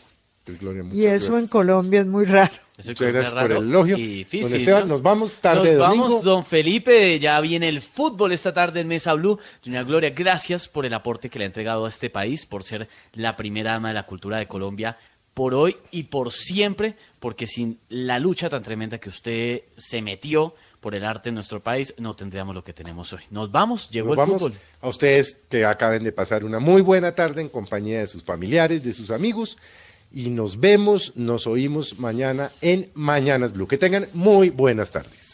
pues, Gloria, Y eso en gracias. Colombia es muy raro. Eso Muchas gracias es por raro el elogio. y Don difícil, Esteban, ¿no? nos vamos tarde de Nos domingo. vamos, don Felipe, ya viene el fútbol esta tarde en Mesa Blue. Doña Gloria, gracias por el aporte que le ha entregado a este país, por ser la primera dama de la cultura de Colombia, por hoy y por siempre, porque sin la lucha tan tremenda que usted se metió por el arte en nuestro país, no tendríamos lo que tenemos hoy. Nos vamos, llegó Nos el vamos fútbol. a ustedes que acaben de pasar una muy buena tarde en compañía de sus familiares, de sus amigos. Y nos vemos, nos oímos mañana en Mañanas Blue. Que tengan muy buenas tardes.